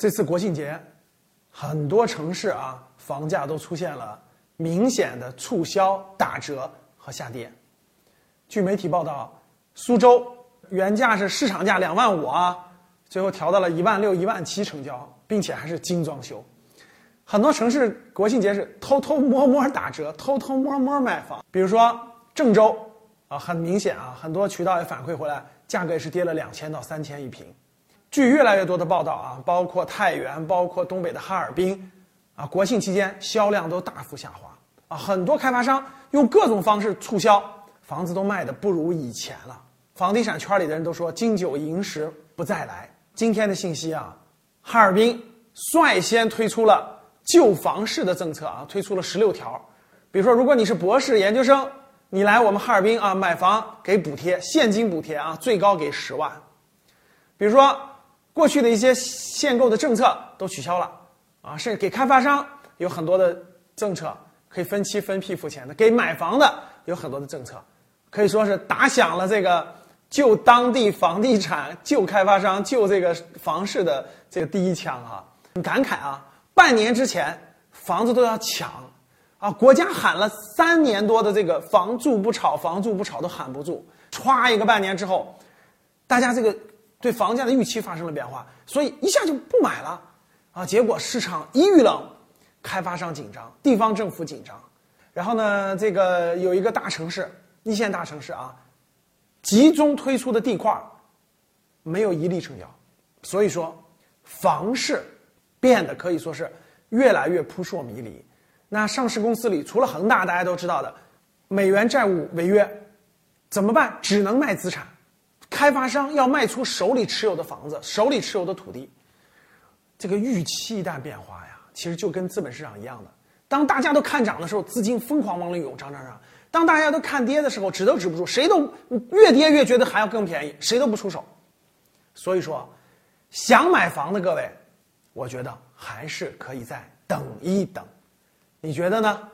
这次国庆节，很多城市啊房价都出现了明显的促销、打折和下跌。据媒体报道，苏州原价是市场价两万五啊，最后调到了一万六、一万七成交，并且还是精装修。很多城市国庆节是偷偷摸摸打折，偷偷摸摸卖房。比如说郑州啊，很明显啊，很多渠道也反馈回来，价格也是跌了两千到三千一平。据越来越多的报道啊，包括太原，包括东北的哈尔滨，啊，国庆期间销量都大幅下滑啊，很多开发商用各种方式促销，房子都卖的不如以前了。房地产圈里的人都说金九银十不再来。今天的信息啊，哈尔滨率先推出了。旧房市的政策啊，推出了十六条，比如说，如果你是博士研究生，你来我们哈尔滨啊买房给补贴，现金补贴啊，最高给十万。比如说，过去的一些限购的政策都取消了啊，甚至给开发商有很多的政策可以分期分批付钱的，给买房的有很多的政策，可以说是打响了这个救当地房地产、救开发商、救这个房市的这个第一枪啊，很感慨啊。半年之前，房子都要抢，啊，国家喊了三年多的这个“房住不炒”，房住不炒都喊不住。歘，一个半年之后，大家这个对房价的预期发生了变化，所以一下就不买了，啊，结果市场一遇冷，开发商紧张，地方政府紧张，然后呢，这个有一个大城市，一线大城市啊，集中推出的地块，没有一例成交，所以说房市。变得可以说是越来越扑朔迷离。那上市公司里，除了恒大，大家都知道的，美元债务违约，怎么办？只能卖资产。开发商要卖出手里持有的房子，手里持有的土地。这个预期一旦变化呀，其实就跟资本市场一样的。当大家都看涨的时候，资金疯狂往里涌，涨涨涨；当大家都看跌的时候，止都止不住，谁都越跌越觉得还要更便宜，谁都不出手。所以说，想买房的各位。我觉得还是可以再等一等，你觉得呢？